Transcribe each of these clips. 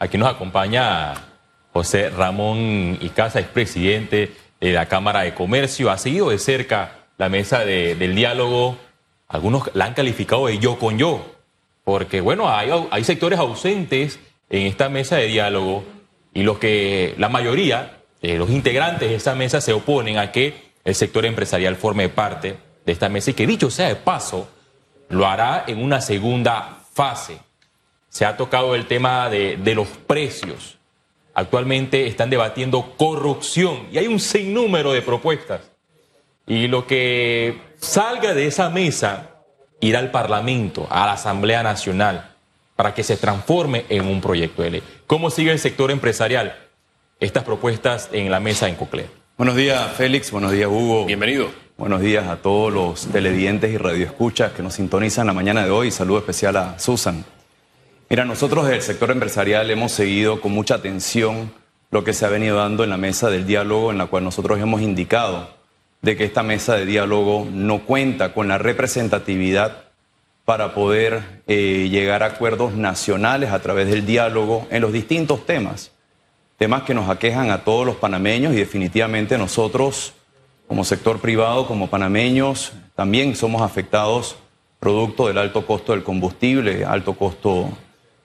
Aquí nos acompaña José Ramón Icaza, expresidente de la Cámara de Comercio. Ha seguido de cerca la mesa del diálogo. Algunos la han calificado de yo con yo, porque bueno, hay, sectores ausentes en esta mesa de diálogo y los que la mayoría, de los integrantes de esa mesa se oponen a que el sector empresarial forme parte de esta mesa y que dicho sea de paso, lo hará en una segunda fase. Se ha tocado el tema de, de los precios. Actualmente están debatiendo corrupción y hay un sinnúmero de propuestas. Y lo que salga de esa mesa irá al Parlamento, a la Asamblea Nacional, para que se transforme en un proyecto de ley. ¿Cómo sigue el sector empresarial estas propuestas en la mesa en Coclé? Buenos días, Félix. Buenos días, Hugo. Bienvenido. Buenos días a todos los televidentes y radioescuchas que nos sintonizan la mañana de hoy. Saludo especial a Susan. Mira, nosotros del sector empresarial hemos seguido con mucha atención lo que se ha venido dando en la mesa del diálogo, en la cual nosotros hemos indicado de que esta mesa de diálogo no cuenta con la representatividad para poder eh, llegar a acuerdos nacionales a través del diálogo en los distintos temas, temas que nos aquejan a todos los panameños y definitivamente nosotros como sector privado, como panameños, también somos afectados producto del alto costo del combustible, alto costo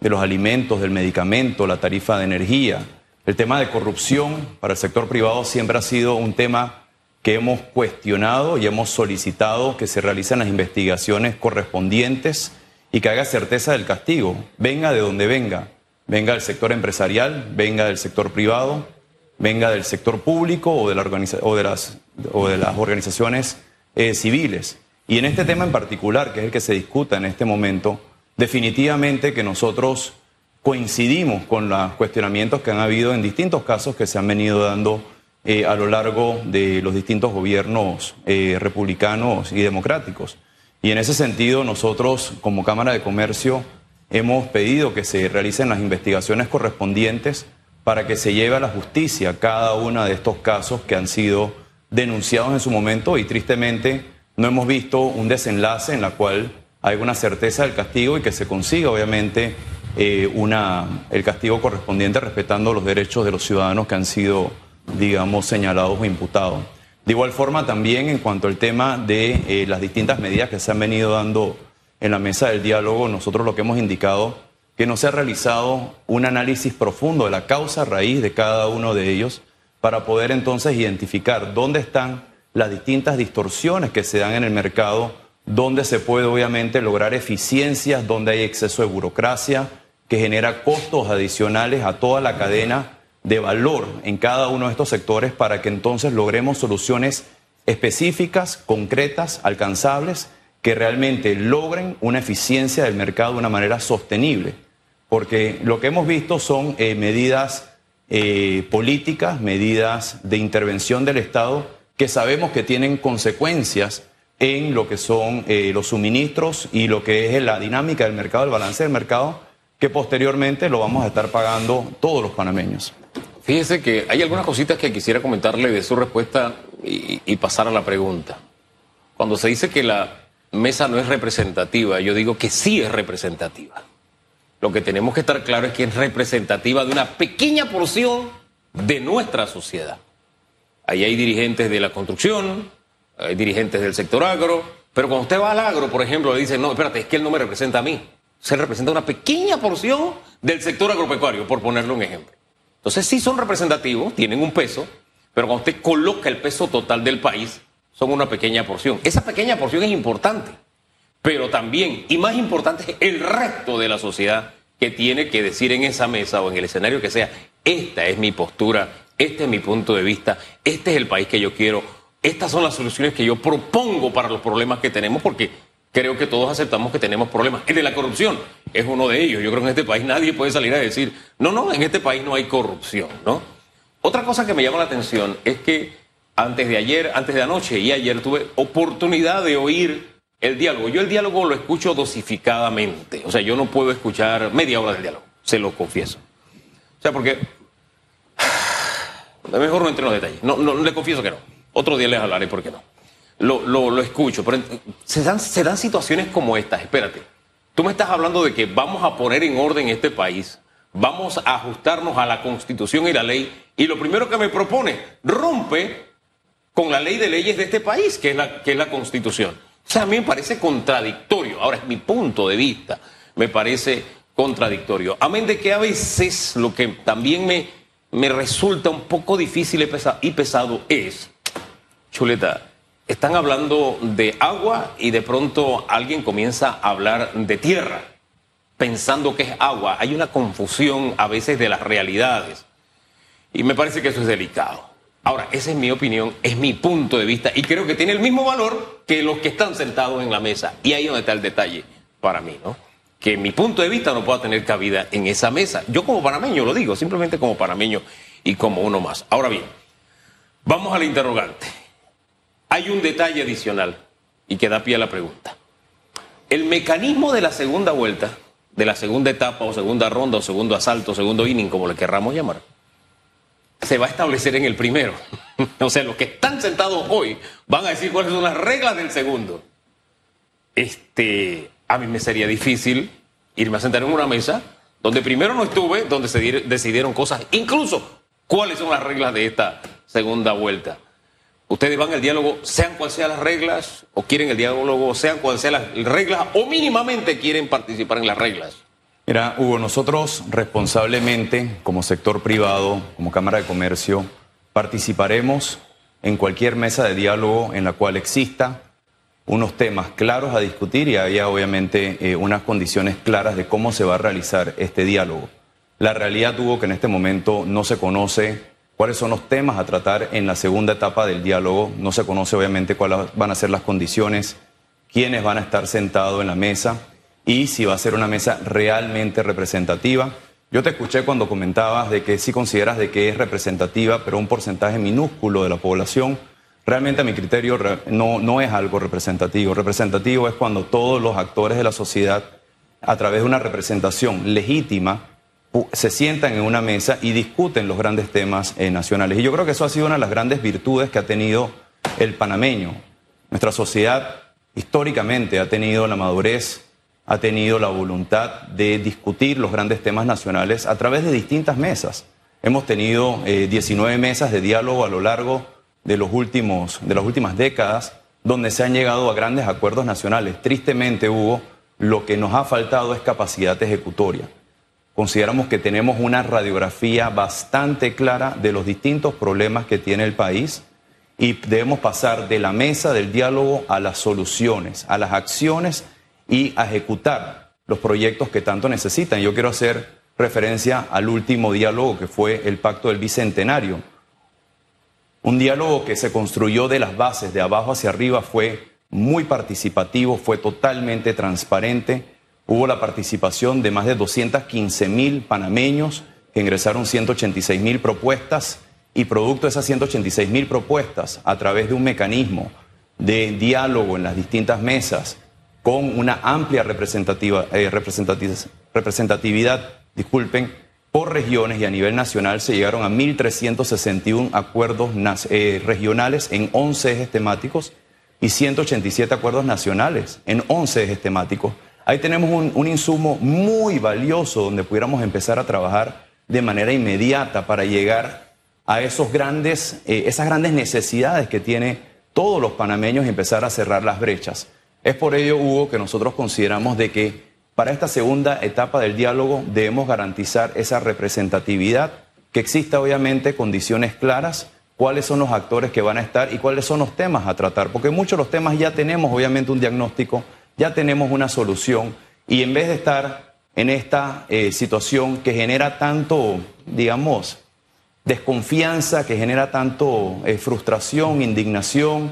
de los alimentos, del medicamento, la tarifa de energía. El tema de corrupción para el sector privado siempre ha sido un tema que hemos cuestionado y hemos solicitado que se realicen las investigaciones correspondientes y que haga certeza del castigo, venga de donde venga, venga del sector empresarial, venga del sector privado, venga del sector público o de, las organizaciones eh, civiles. Y en este tema en particular, que es el que se discuta en este momento, definitivamente que nosotros coincidimos con los cuestionamientos que han habido en distintos casos que se han venido dando eh, a lo largo de los distintos gobiernos eh, republicanos y democráticos. Y en ese sentido, nosotros como Cámara de Comercio hemos pedido que se realicen las investigaciones correspondientes para que se lleve a la justicia cada uno de estos casos que han sido denunciados en su momento y tristemente no hemos visto un desenlace en la cual hay una certeza del castigo y que se consiga obviamente eh, una, el castigo correspondiente respetando los derechos de los ciudadanos que han sido, digamos, señalados o imputados. De igual forma también en cuanto al tema de eh, las distintas medidas que se han venido dando en la mesa del diálogo, nosotros lo que hemos indicado que no se ha realizado un análisis profundo de la causa raíz de cada uno de ellos para poder entonces identificar dónde están las distintas distorsiones que se dan en el mercado, dónde se puede obviamente lograr eficiencias, dónde hay exceso de burocracia que genera costos adicionales a toda la cadena de valor en cada uno de estos sectores para que entonces logremos soluciones específicas, concretas, alcanzables, que realmente logren una eficiencia del mercado de una manera sostenible. Porque lo que hemos visto son eh, medidas eh, políticas, medidas de intervención del Estado que sabemos que tienen consecuencias en lo que son eh, los suministros y lo que es la dinámica del mercado, el balance del mercado, que posteriormente lo vamos a estar pagando todos los panameños. Fíjese que hay algunas cositas que quisiera comentarle de su respuesta y, y pasar a la pregunta. Cuando se dice que la mesa no es representativa, yo digo que sí es representativa. Lo que tenemos que estar claro es que es representativa de una pequeña porción de nuestra sociedad. Ahí hay dirigentes de la construcción, hay dirigentes del sector agro, pero cuando usted va al agro, por ejemplo, le dice, no, espérate, es que él no me representa a mí. Se representa una pequeña porción del sector agropecuario, por ponerle un ejemplo. Entonces sí son representativos, tienen un peso, pero cuando usted coloca el peso total del país, son una pequeña porción. Esa pequeña porción es importante pero también, y más importante, el resto de la sociedad que tiene que decir en esa mesa o en el escenario que sea, esta es mi postura, este es mi punto de vista, este es el país que yo quiero, estas son las soluciones que yo propongo para los problemas que tenemos, porque creo que todos aceptamos que tenemos problemas. El de la corrupción es uno de ellos. Yo creo que en este país nadie puede salir a decir, no, no, en este país no hay corrupción, ¿no? Otra cosa que me llama la atención es que antes de ayer, antes de anoche y ayer tuve oportunidad de oír el diálogo. Yo el diálogo lo escucho dosificadamente. O sea, yo no puedo escuchar media hora del diálogo, se lo confieso. O sea, porque... Mejor no entre en los detalles. No, no, le confieso que no. Otro día les hablaré por qué no. Lo, lo, escucho, pero se dan, se dan situaciones como estas. Espérate. Tú me estás hablando de que vamos a poner en orden este país vamos a ajustarnos a la constitución y la ley. Y lo primero que me propone, rompe con la ley de leyes de este país, que es la, que es la constitución. O sea, a mí me parece contradictorio. Ahora es mi punto de vista. Me parece contradictorio. Amén de que a veces lo que también me, me resulta un poco difícil y pesado, y pesado es, Chuleta, están hablando de agua y de pronto alguien comienza a hablar de tierra, pensando que es agua. Hay una confusión a veces de las realidades. Y me parece que eso es delicado. Ahora, esa es mi opinión, es mi punto de vista y creo que tiene el mismo valor que los que están sentados en la mesa. Y ahí donde está el detalle para mí, ¿no? Que mi punto de vista no pueda tener cabida en esa mesa. Yo como panameño lo digo, simplemente como panameño y como uno más. Ahora bien, vamos al interrogante. Hay un detalle adicional y que da pie a la pregunta. El mecanismo de la segunda vuelta, de la segunda etapa o segunda ronda o segundo asalto, segundo inning, como le querramos llamar, se va a establecer en el primero. o sea, los que están sentados hoy van a decir cuáles son las reglas del segundo. Este, a mí me sería difícil irme a sentar en una mesa donde primero no estuve, donde se decidieron cosas, incluso cuáles son las reglas de esta segunda vuelta. Ustedes van al diálogo, sean cuales sean las reglas, o quieren el diálogo, sean cuales sean las reglas, o mínimamente quieren participar en las reglas. Mira, Hugo, nosotros responsablemente, como sector privado, como Cámara de Comercio, participaremos en cualquier mesa de diálogo en la cual exista unos temas claros a discutir y haya obviamente eh, unas condiciones claras de cómo se va a realizar este diálogo. La realidad, Hugo, que en este momento no se conoce cuáles son los temas a tratar en la segunda etapa del diálogo. No se conoce obviamente cuáles van a ser las condiciones, quiénes van a estar sentados en la mesa y si va a ser una mesa realmente representativa. Yo te escuché cuando comentabas de que sí consideras de que es representativa, pero un porcentaje minúsculo de la población. Realmente a mi criterio no, no es algo representativo. Representativo es cuando todos los actores de la sociedad, a través de una representación legítima, se sientan en una mesa y discuten los grandes temas eh, nacionales. Y yo creo que eso ha sido una de las grandes virtudes que ha tenido el panameño. Nuestra sociedad históricamente ha tenido la madurez, ha tenido la voluntad de discutir los grandes temas nacionales a través de distintas mesas. Hemos tenido 19 eh, mesas de diálogo a lo largo de, los últimos, de las últimas décadas donde se han llegado a grandes acuerdos nacionales. Tristemente, Hugo, lo que nos ha faltado es capacidad ejecutoria consideramos que tenemos una radiografía bastante clara de los distintos problemas que tiene el país y debemos pasar de la mesa del diálogo a las soluciones, a las acciones y a ejecutar los proyectos que tanto necesitan. Yo quiero hacer referencia al último diálogo que fue el Pacto del Bicentenario. Un diálogo que se construyó de las bases, de abajo hacia arriba, fue muy participativo, fue totalmente transparente Hubo la participación de más de 215 mil panameños que ingresaron 186 mil propuestas y producto de esas 186 mil propuestas a través de un mecanismo de diálogo en las distintas mesas con una amplia eh, representatividad, disculpen, por regiones y a nivel nacional se llegaron a 1.361 acuerdos eh, regionales en 11 ejes temáticos y 187 acuerdos nacionales en 11 ejes temáticos Ahí tenemos un, insumo muy valioso donde pudiéramos empezar a trabajar de manera inmediata para llegar a esos grandes, eh, esas grandes necesidades que tiene todos los panameños y empezar a cerrar las brechas. Es por ello, Hugo, que nosotros consideramos de que para esta segunda etapa del diálogo debemos garantizar esa representatividad, que exista obviamente condiciones claras, cuáles son los actores que van a estar y cuáles son los temas a tratar, porque muchos de los temas ya tenemos obviamente un diagnóstico ya tenemos una solución y en vez de estar en esta eh, situación que genera tanto, digamos, desconfianza, que genera tanto eh, frustración, indignación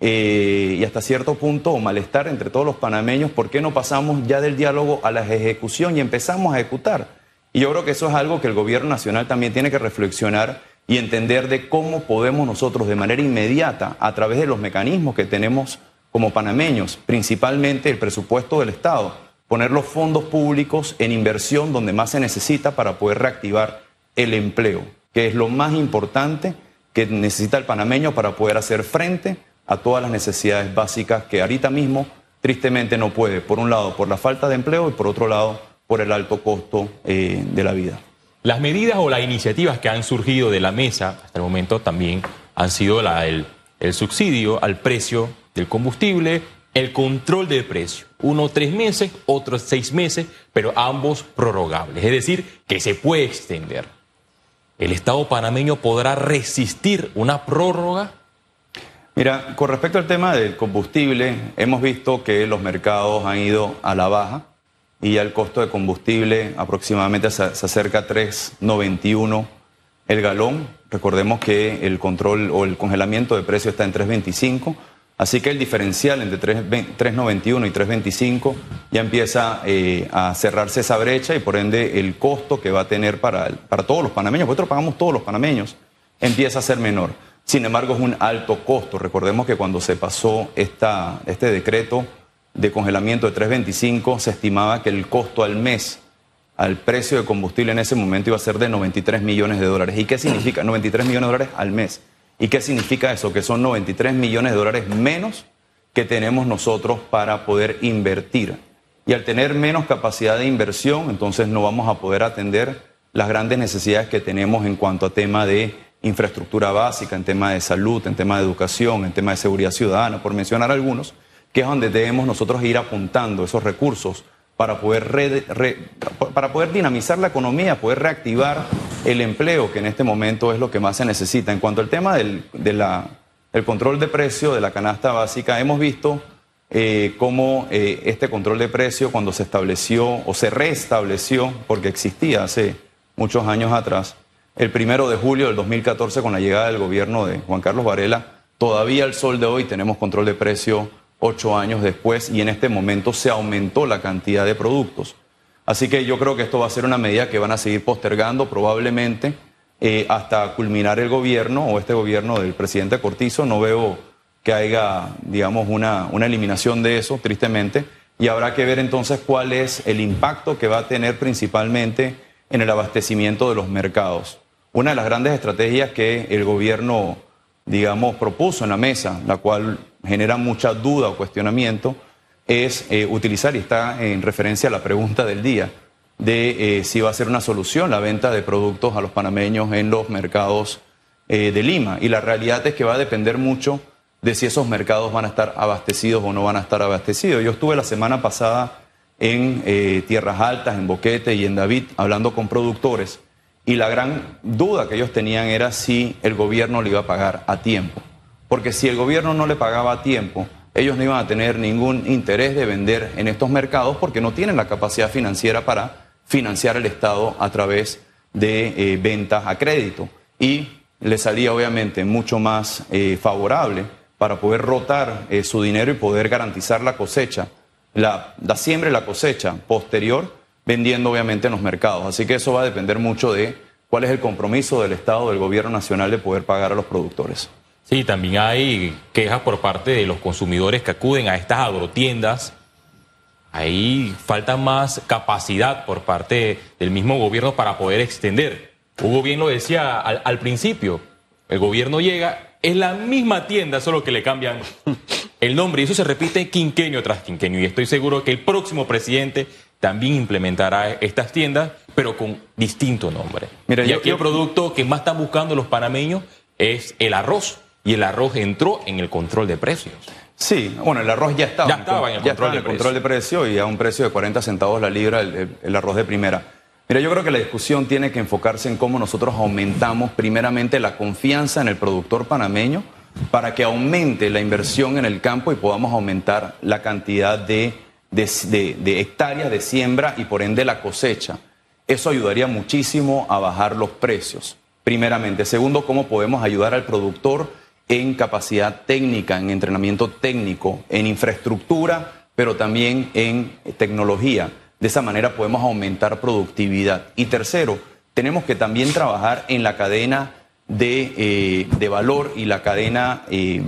eh, y hasta cierto punto malestar entre todos los panameños, ¿por qué no pasamos ya del diálogo a la ejecución y empezamos a ejecutar? Y yo creo que eso es algo que el gobierno nacional también tiene que reflexionar y entender de cómo podemos nosotros de manera inmediata, a través de los mecanismos que tenemos como panameños, principalmente el presupuesto del Estado, poner los fondos públicos en inversión donde más se necesita para poder reactivar el empleo, que es lo más importante que necesita el panameño para poder hacer frente a todas las necesidades básicas que ahorita mismo tristemente no puede, por un lado por la falta de empleo y por otro lado por el alto costo eh, de la vida. Las medidas o las iniciativas que han surgido de la mesa hasta el momento también han sido el subsidio al precio del combustible, el control del precio. Uno tres meses, otro seis meses, pero ambos prorrogables. Es decir, que se puede extender. ¿El Estado panameño podrá resistir una prórroga? Mira, con respecto al tema del combustible, hemos visto que los mercados han ido a la baja y el costo de combustible aproximadamente se acerca a 3.91 el galón. Recordemos que el control o el congelamiento de precio está en 3.25. Así que el diferencial entre 3.91 y 3.25 ya empieza eh, a cerrarse esa brecha y por ende el costo que va a tener para, para todos los panameños, nosotros pagamos todos los panameños, empieza a ser menor. Sin embargo, es un alto costo. Recordemos que cuando se pasó esta, este decreto de congelamiento de 3.25, se estimaba que el costo al mes, al precio de combustible en ese momento iba a ser de 93 millones de dólares. ¿Y qué significa? 93 millones de dólares al mes. ¿Y qué significa eso? Que son 93 millones de dólares menos que tenemos nosotros para poder invertir. Y al tener menos capacidad de inversión, entonces no vamos a poder atender las grandes necesidades que tenemos en cuanto a tema de infraestructura básica, en tema de salud, en tema de educación, en tema de seguridad ciudadana, por mencionar algunos, que es donde debemos nosotros ir apuntando esos recursos para poder, para poder dinamizar la economía, poder reactivar el empleo, que en este momento es lo que más se necesita. En cuanto al tema del control de precio de la canasta básica, hemos visto eh, cómo eh, este control de precio, cuando se estableció o se restableció, porque existía hace muchos años atrás, el primero de julio del 2014, con la llegada del gobierno de Juan Carlos Varela, todavía al sol de hoy tenemos control de precio ocho años después y en este momento se aumentó la cantidad de productos. Así que yo creo que esto va a ser una medida que van a seguir postergando probablemente eh, hasta culminar el gobierno o este gobierno del presidente Cortizo. No veo que haya, digamos, una, una eliminación de eso, tristemente, y habrá que ver entonces cuál es el impacto que va a tener principalmente en el abastecimiento de los mercados. Una de las grandes estrategias que el gobierno, digamos, propuso en la mesa, la cual genera mucha duda o cuestionamiento es eh, utilizar, y está en referencia a la pregunta del día, de eh, si va a ser una solución la venta de productos a los panameños en los mercados eh, de Lima. Y la realidad es que va a depender mucho de si esos mercados van a estar abastecidos o no van a estar abastecidos. Yo estuve la semana pasada en Tierras Altas, en Boquete y en David, hablando con productores, y la gran duda que ellos tenían era si el gobierno le iba a pagar a tiempo porque si el gobierno no le pagaba a tiempo, ellos no iban a tener ningún interés de vender en estos mercados porque no tienen la capacidad financiera para financiar el Estado a través de eh, ventas a crédito. Y le salía obviamente mucho más eh, favorable para poder rotar eh, su dinero y poder garantizar la cosecha, la, la siembra y la cosecha posterior, vendiendo obviamente en los mercados. Así que eso va a depender mucho de cuál es el compromiso del Estado, del Gobierno Nacional de poder pagar a los productores. Sí, también hay quejas por parte de los consumidores que acuden a estas agrotiendas. Ahí falta más capacidad por parte del mismo gobierno para poder extender. Hugo bien lo decía al, principio, el gobierno llega, es la misma tienda, solo que le cambian el nombre y eso se repite quinquenio tras quinquenio y estoy seguro que el próximo presidente también implementará estas tiendas, pero con distinto nombre. Mira, y aquí el producto que más están buscando los panameños es el arroz y el arroz entró en el control de precios. Sí, bueno, el arroz ya estaba, ya estaba en el, control, de control de precio y a un precio de 40 centavos la libra el, arroz de primera. Mira, yo creo que la discusión tiene que enfocarse en cómo nosotros aumentamos primeramente la confianza en el productor panameño para que aumente la inversión en el campo y podamos aumentar la cantidad de, de hectáreas de siembra y por ende la cosecha. Eso ayudaría muchísimo a bajar los precios, primeramente. Segundo, cómo podemos ayudar al productor en capacidad técnica, en entrenamiento técnico, en infraestructura, pero también en tecnología. De esa manera podemos aumentar productividad. Y tercero, tenemos que también trabajar en la cadena de, eh, valor y la cadena, eh,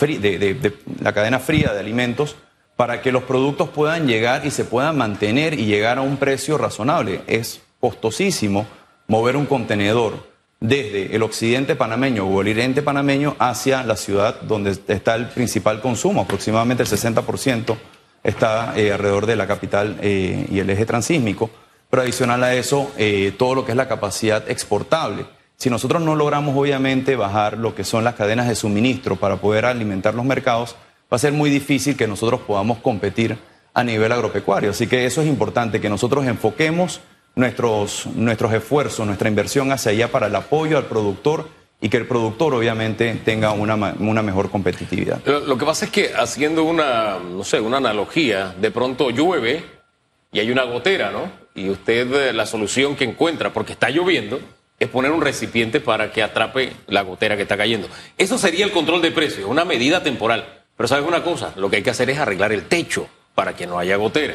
de, la cadena fría de alimentos para que los productos puedan llegar y se puedan mantener y llegar a un precio razonable. Es costosísimo mover un contenedor desde el occidente panameño o el oriente panameño hacia la ciudad donde está el principal consumo, aproximadamente el 60% está eh, alrededor de la capital eh, y el eje transísmico, pero adicional a eso, eh, todo lo que es la capacidad exportable. Si nosotros no logramos obviamente bajar lo que son las cadenas de suministro para poder alimentar los mercados, va a ser muy difícil que nosotros podamos competir a nivel agropecuario. Así que eso es importante, que nosotros enfoquemos nuestros, nuestros esfuerzos, nuestra inversión hacia allá para el apoyo al productor y que el productor obviamente tenga una, una mejor competitividad. Lo, que pasa es que haciendo una, no sé, una analogía, de pronto llueve y hay una gotera, ¿no? Y usted eh, la solución que encuentra, porque está lloviendo, es poner un recipiente para que atrape la gotera que está cayendo. Eso sería el control de precios, una medida temporal. Pero sabes una cosa, lo que hay que hacer es arreglar el techo para que no haya gotera.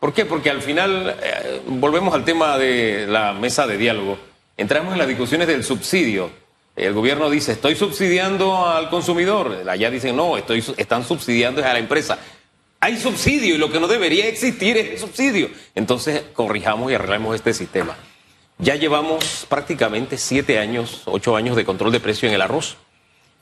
¿Por qué? Porque al final, eh, volvemos al tema de la mesa de diálogo, entramos en las discusiones del subsidio. El gobierno dice, estoy subsidiando al consumidor. Allá dicen, no, estoy, están subsidiando a la empresa. Hay subsidio y lo que no debería existir es el subsidio. Entonces, corrijamos y arreglamos este sistema. Ya llevamos prácticamente siete años, ocho años de control de precio en el arroz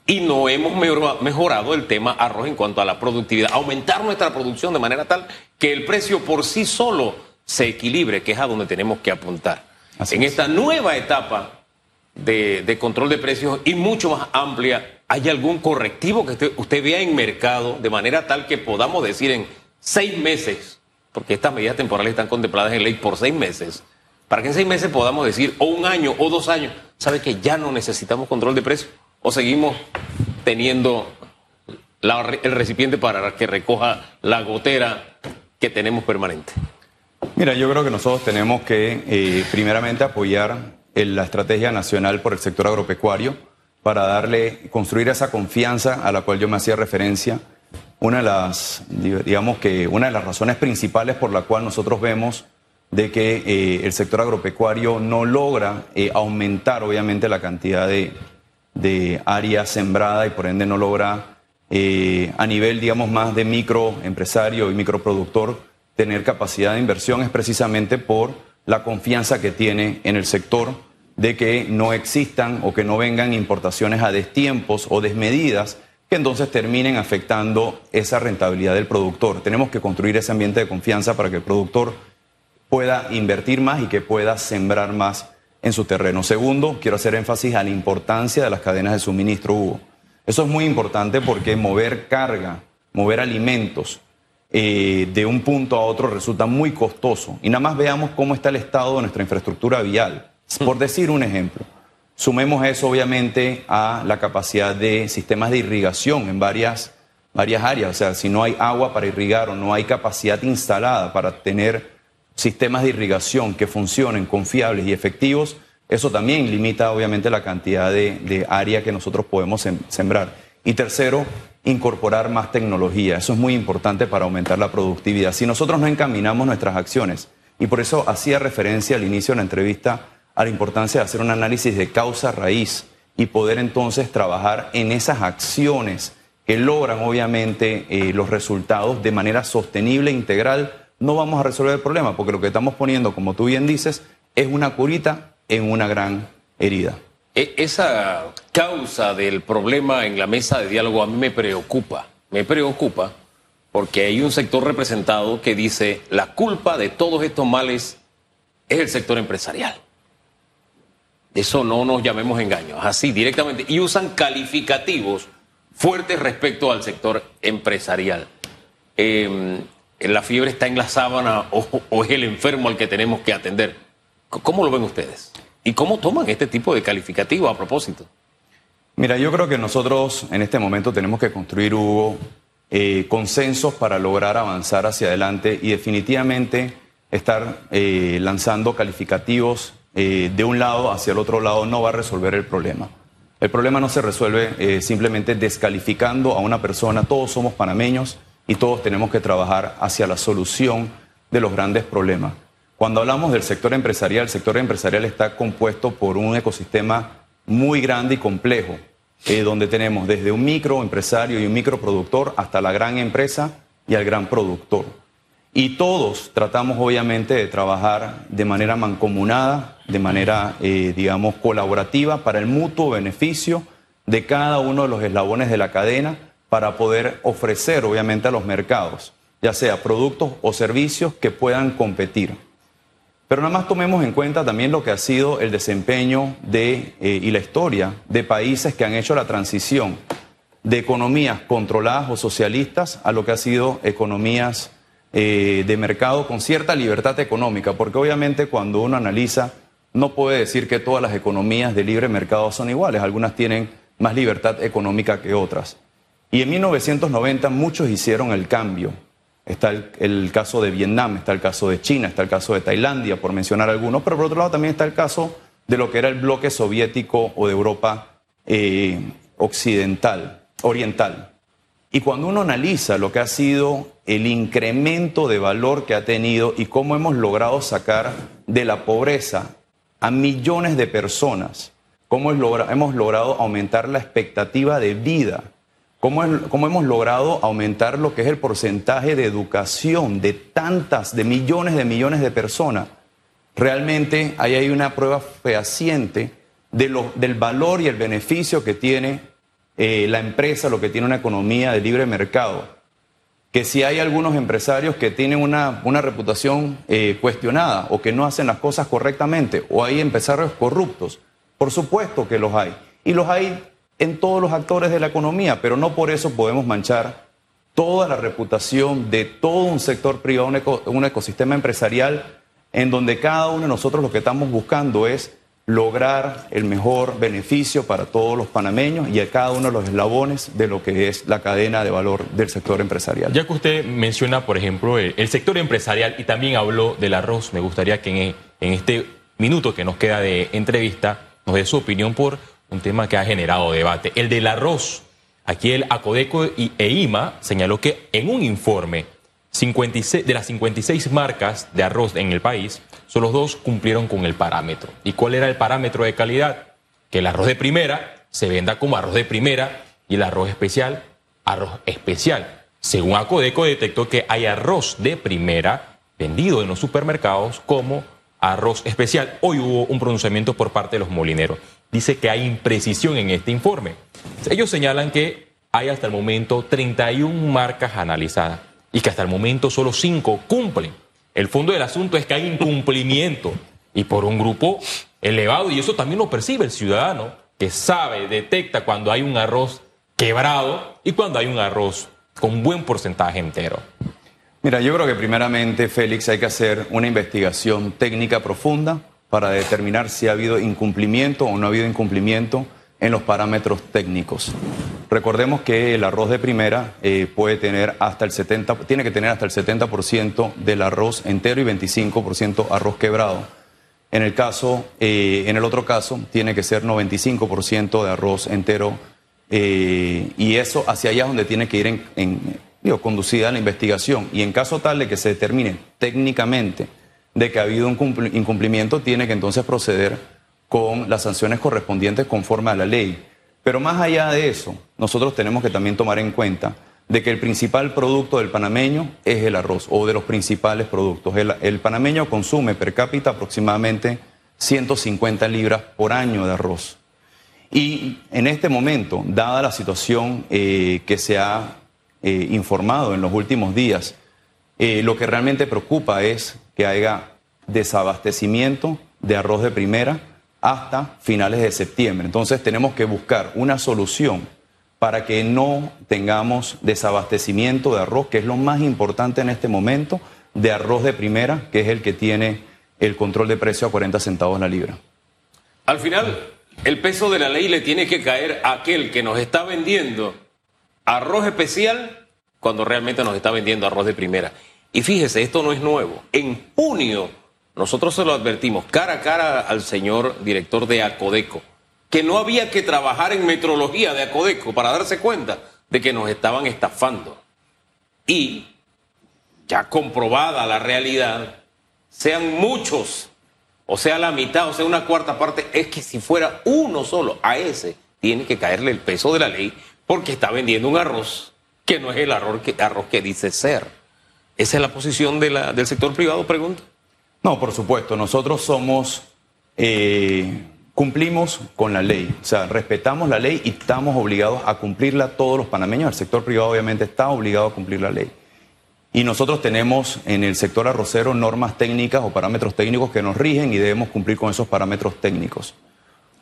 y no hemos mejorado el tema arroz en cuanto a la productividad. Aumentar nuestra producción de manera tal que el precio por sí solo se equilibre, que es a donde tenemos que apuntar. en esta nueva etapa de, control de precios y mucho más amplia, ¿hay algún correctivo que usted, usted vea en mercado de manera tal que podamos decir en seis meses, porque estas medidas temporales están contempladas en ley por seis meses, para que en seis meses podamos decir, o un año o dos años, ¿sabe que ya no necesitamos control de precios? O seguimos teniendo el recipiente para que recoja la gotera que tenemos permanente? Mira, yo creo que nosotros tenemos que eh, primeramente apoyar la estrategia nacional por el sector agropecuario para darle, construir esa confianza a la cual yo me hacía referencia. Una de las, digamos que una de las razones principales por la cual nosotros vemos de que eh, el sector agropecuario no logra eh, aumentar obviamente la cantidad de, de área sembrada y por ende no logra eh, a nivel, digamos, más de microempresario y microproductor tener capacidad de inversión es precisamente por la confianza que tiene en el sector de que no existan o que no vengan importaciones a destiempos o desmedidas que entonces terminen afectando esa rentabilidad del productor. Tenemos que construir ese ambiente de confianza para que el productor pueda invertir más y que pueda sembrar más en su terreno. Segundo, quiero hacer énfasis a la importancia de las cadenas de suministro, Hugo. Eso es muy importante porque mover carga, mover alimentos eh, de un punto a otro resulta muy costoso. Y nada más veamos cómo está el estado de nuestra infraestructura vial. Por decir un ejemplo, sumemos eso obviamente a la capacidad de sistemas de irrigación en varias, varias áreas. O sea, si no hay agua para irrigar o no hay capacidad instalada para tener sistemas de irrigación que funcionen confiables y efectivos, eso también limita obviamente la cantidad de, área que nosotros podemos sembrar. Y tercero, incorporar más tecnología. Eso es muy importante para aumentar la productividad. Si nosotros no encaminamos nuestras acciones, y por eso hacía referencia al inicio de la entrevista a la importancia de hacer un análisis de causa raíz y poder entonces trabajar en esas acciones que logran obviamente eh, los resultados de manera sostenible e integral no vamos a resolver el problema, porque lo que estamos poniendo, como tú bien dices, es una curita en una gran herida. E, esa causa del problema en la mesa de diálogo a mí me preocupa, me preocupa porque hay un sector representado que dice la culpa de todos estos males es el sector empresarial. Eso no nos llamemos engaños, así directamente. Y usan calificativos fuertes respecto al sector empresarial. Eh, la fiebre está en la sábana o, es el enfermo al que tenemos que atender. ¿Cómo lo ven ustedes? ¿Y cómo toman este tipo de calificativo a propósito? Mira, yo creo que nosotros en este momento tenemos que construir, Hugo, eh, consensos para lograr avanzar hacia adelante y definitivamente estar eh, lanzando calificativos eh, de un lado hacia el otro lado no va a resolver el problema. El problema no se resuelve simplemente descalificando a una persona. Todos somos panameños y todos tenemos que trabajar hacia la solución de los grandes problemas. Cuando hablamos del sector empresarial, el sector empresarial está compuesto por un ecosistema muy grande y complejo, eh, donde tenemos desde un microempresario y un microproductor hasta la gran empresa y al gran productor. Y todos tratamos obviamente de trabajar de manera mancomunada, de manera, eh, digamos, colaborativa para el mutuo beneficio de cada uno de los eslabones de la cadena para poder ofrecer obviamente a los mercados, ya sea productos o servicios que puedan competir. Pero nada más tomemos en cuenta también lo que ha sido el desempeño de, eh, y la historia de países que han hecho la transición de economías controladas o socialistas a lo que ha sido economías eh, de mercado con cierta libertad económica, porque obviamente cuando uno analiza no puede decir que todas las economías de libre mercado son iguales, algunas tienen más libertad económica que otras. Y en 1990 muchos hicieron el cambio Está el, caso de Vietnam, está el caso de China, está el caso de Tailandia, por mencionar algunos, pero por otro lado también está el caso de lo que era el bloque soviético o de Europa eh, occidental, oriental. Y cuando uno analiza lo que ha sido el incremento de valor que ha tenido y cómo hemos logrado sacar de la pobreza a millones de personas, cómo hemos logrado aumentar la expectativa de vida, ¿Cómo, hemos logrado aumentar lo que es el porcentaje de educación de tantas, de millones de millones de personas? Realmente ahí hay una prueba fehaciente de del valor y el beneficio que tiene eh, la empresa, lo que tiene una economía de libre mercado. Que si hay algunos empresarios que tienen una, una reputación eh, cuestionada o que no hacen las cosas correctamente, o hay empresarios corruptos, por supuesto que los hay. Y los hay en todos los actores de la economía, pero no por eso podemos manchar toda la reputación de todo un sector privado, un, ecosistema empresarial, en donde cada uno de nosotros lo que estamos buscando es lograr el mejor beneficio para todos los panameños y a cada uno de los eslabones de lo que es la cadena de valor del sector empresarial. Ya que usted menciona, por ejemplo, el, sector empresarial y también habló del arroz, me gustaría que en este minuto que nos queda de entrevista nos dé su opinión por un tema que ha generado debate. El del arroz. Aquí el Acodeco y EIMA señaló que en un informe 56, de las 56 marcas de arroz en el país, solo dos cumplieron con el parámetro. ¿Y cuál era el parámetro de calidad? Que el arroz de primera se venda como arroz de primera y el arroz especial, arroz especial. Según Acodeco detectó que hay arroz de primera vendido en los supermercados como arroz especial. Hoy hubo un pronunciamiento por parte de los molineros. Dice que hay imprecisión en este informe. Ellos señalan que hay hasta el momento 31 marcas analizadas y que hasta el momento solo 5 cumplen. El fondo del asunto es que hay incumplimiento y por un grupo elevado y eso también lo percibe el ciudadano que sabe, detecta cuando hay un arroz quebrado y cuando hay un arroz con buen porcentaje entero. Mira, yo creo que primeramente, Félix, hay que hacer una investigación técnica profunda para determinar si ha habido incumplimiento o no ha habido incumplimiento en los parámetros técnicos. Recordemos que el arroz de primera eh, puede tener hasta el 70, tiene que tener hasta el 70% del arroz entero y 25% arroz quebrado. En el caso, eh, en el otro caso, tiene que ser 95% de arroz entero eh, y eso hacia allá es donde tiene que ir en digo, conducida la investigación. Y en caso tal de que se determine técnicamente de que ha habido un incumplimiento, tiene que entonces proceder con las sanciones correspondientes conforme a la ley. Pero más allá de eso, nosotros tenemos que también tomar en cuenta de que el principal producto del panameño es el arroz, o de los principales productos. El, panameño consume per cápita aproximadamente 150 libras por año de arroz. Y en este momento, dada la situación eh, que se ha eh, informado en los últimos días. Eh, lo que realmente preocupa es que haya desabastecimiento de arroz de primera hasta finales de septiembre. Entonces tenemos que buscar una solución para que no tengamos desabastecimiento de arroz, que es lo más importante en este momento, de arroz de primera, que es el que tiene el control de precio a 40 centavos la libra. Al final, el peso de la ley le tiene que caer a aquel que nos está vendiendo arroz especial cuando realmente nos está vendiendo arroz de primera. Y fíjese, esto no es nuevo. En junio nosotros se lo advertimos cara a cara al señor director de Acodeco, que no había que trabajar en metrología de Acodeco para darse cuenta de que nos estaban estafando. Y ya comprobada la realidad, sean muchos, o sea la mitad, o sea una cuarta parte, es que si fuera uno solo, a ese tiene que caerle el peso de la ley porque está vendiendo un arroz que no es el arroz que, arroz que dice ser. ¿Esa es la posición del sector privado, pregunta? No, por supuesto. Nosotros somos, eh, cumplimos con la ley. O sea, respetamos la ley y estamos obligados a cumplirla todos los panameños. El sector privado obviamente está obligado a cumplir la ley. Y nosotros tenemos en el sector arrocero normas técnicas o parámetros técnicos que nos rigen y debemos cumplir con esos parámetros técnicos.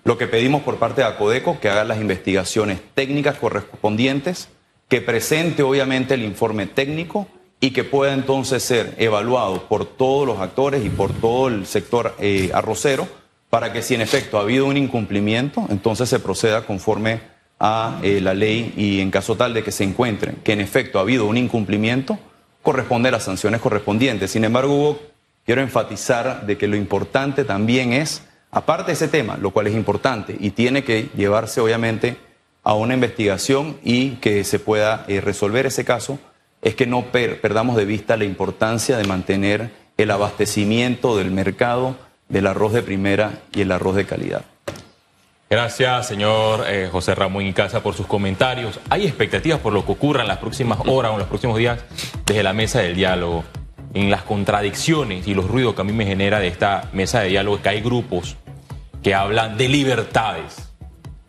Lo que pedimos por parte de Acodeco, que haga las investigaciones técnicas correspondientes, que presente obviamente el informe técnico y que pueda entonces ser evaluado por todos los actores y por todo el sector eh, arrocero para que si en efecto ha habido un incumplimiento, entonces se proceda conforme a eh, la ley y en caso tal de que se encuentren que en efecto ha habido un incumplimiento, corresponde a las sanciones correspondientes. Sin embargo, Hugo, quiero enfatizar de que lo importante también es, aparte de ese tema, lo cual es importante y tiene que llevarse obviamente a una investigación y que se pueda eh, resolver ese caso, es que no perdamos de vista la importancia de mantener el abastecimiento del mercado del arroz de primera y el arroz de calidad. Gracias, señor eh, José Ramón Icaza, por sus comentarios. ¿Hay expectativas por lo que ocurra en las próximas horas o en los próximos días desde la mesa del diálogo? En las contradicciones y los ruidos que a mí me genera de esta mesa de diálogo, que hay grupos que hablan de libertades,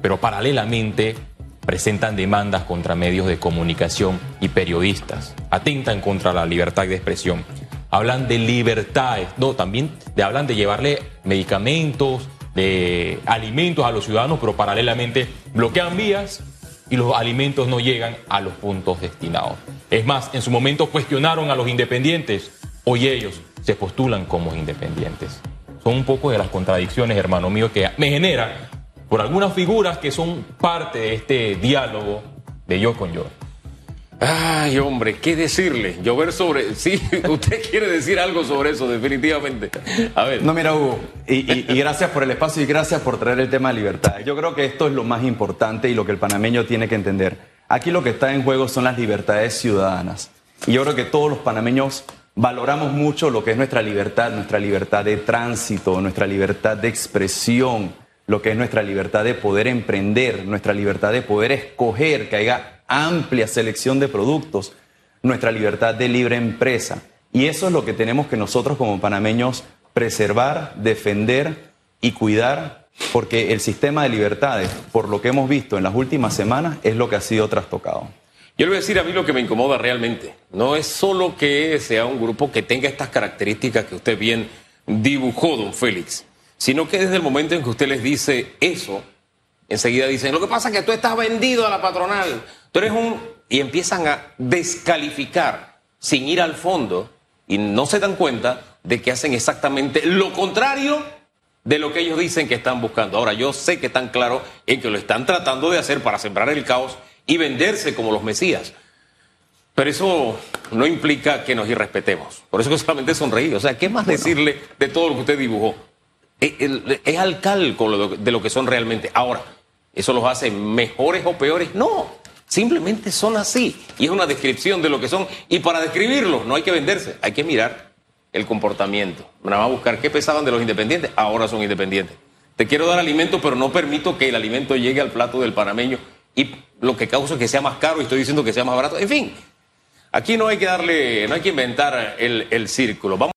pero paralelamente presentan demandas contra medios de comunicación y periodistas, atentan contra la libertad de expresión. Hablan de libertades, no, también de, hablan de llevarle medicamentos, de alimentos a los ciudadanos, pero paralelamente bloquean vías y los alimentos no llegan a los puntos destinados. Es más, en su momento cuestionaron a los independientes, hoy ellos se postulan como independientes. Son un poco de las contradicciones, hermano mío, que me genera por algunas figuras que son parte de este diálogo de yo con yo. Ay, hombre, ¿qué decirle? Llover sobre. Sí, usted quiere decir algo sobre eso, definitivamente. A ver. No, mira, Hugo, y, gracias por el espacio y gracias por traer el tema de libertad. Yo creo que esto es lo más importante y lo que el panameño tiene que entender. Aquí lo que está en juego son las libertades ciudadanas. Y yo creo que todos los panameños valoramos mucho lo que es nuestra libertad, nuestra libertad de tránsito, nuestra libertad de expresión, lo que es nuestra libertad de poder emprender, nuestra libertad de poder escoger, que haya amplia selección de productos, nuestra libertad de libre empresa. Y eso es lo que tenemos que nosotros como panameños preservar, defender y cuidar, porque el sistema de libertades, por lo que hemos visto en las últimas semanas, es lo que ha sido trastocado. Yo le voy a decir a mí lo que me incomoda realmente. No es solo que sea un grupo que tenga estas características que usted bien dibujó, don Félix, sino que desde el momento en que usted les dice eso, enseguida dicen, lo que pasa es que tú estás vendido a la patronal, tú eres un... y empiezan a descalificar sin ir al fondo y no se dan cuenta de que hacen exactamente lo contrario de lo que ellos dicen que están buscando. Ahora, yo sé que están claros en que lo están tratando de hacer para sembrar el caos y venderse como los mesías. Pero eso no implica que nos irrespetemos. Por eso que solamente sonreí. O sea, ¿qué más decirle de todo lo que usted dibujó? Es, al cálculo de lo que son realmente. Ahora, ¿eso los hace mejores o peores? No, simplemente son así. Y es una descripción de lo que son. Y para describirlos no hay que venderse, hay que mirar el comportamiento. Nada más buscar qué pesaban de los independientes, ahora son independientes. Te quiero dar alimento, pero no permito que el alimento llegue al plato del panameño y lo que causa es que sea más caro y estoy diciendo que sea más barato. En fin, aquí no hay que darle, no hay que inventar el, el círculo. Vamos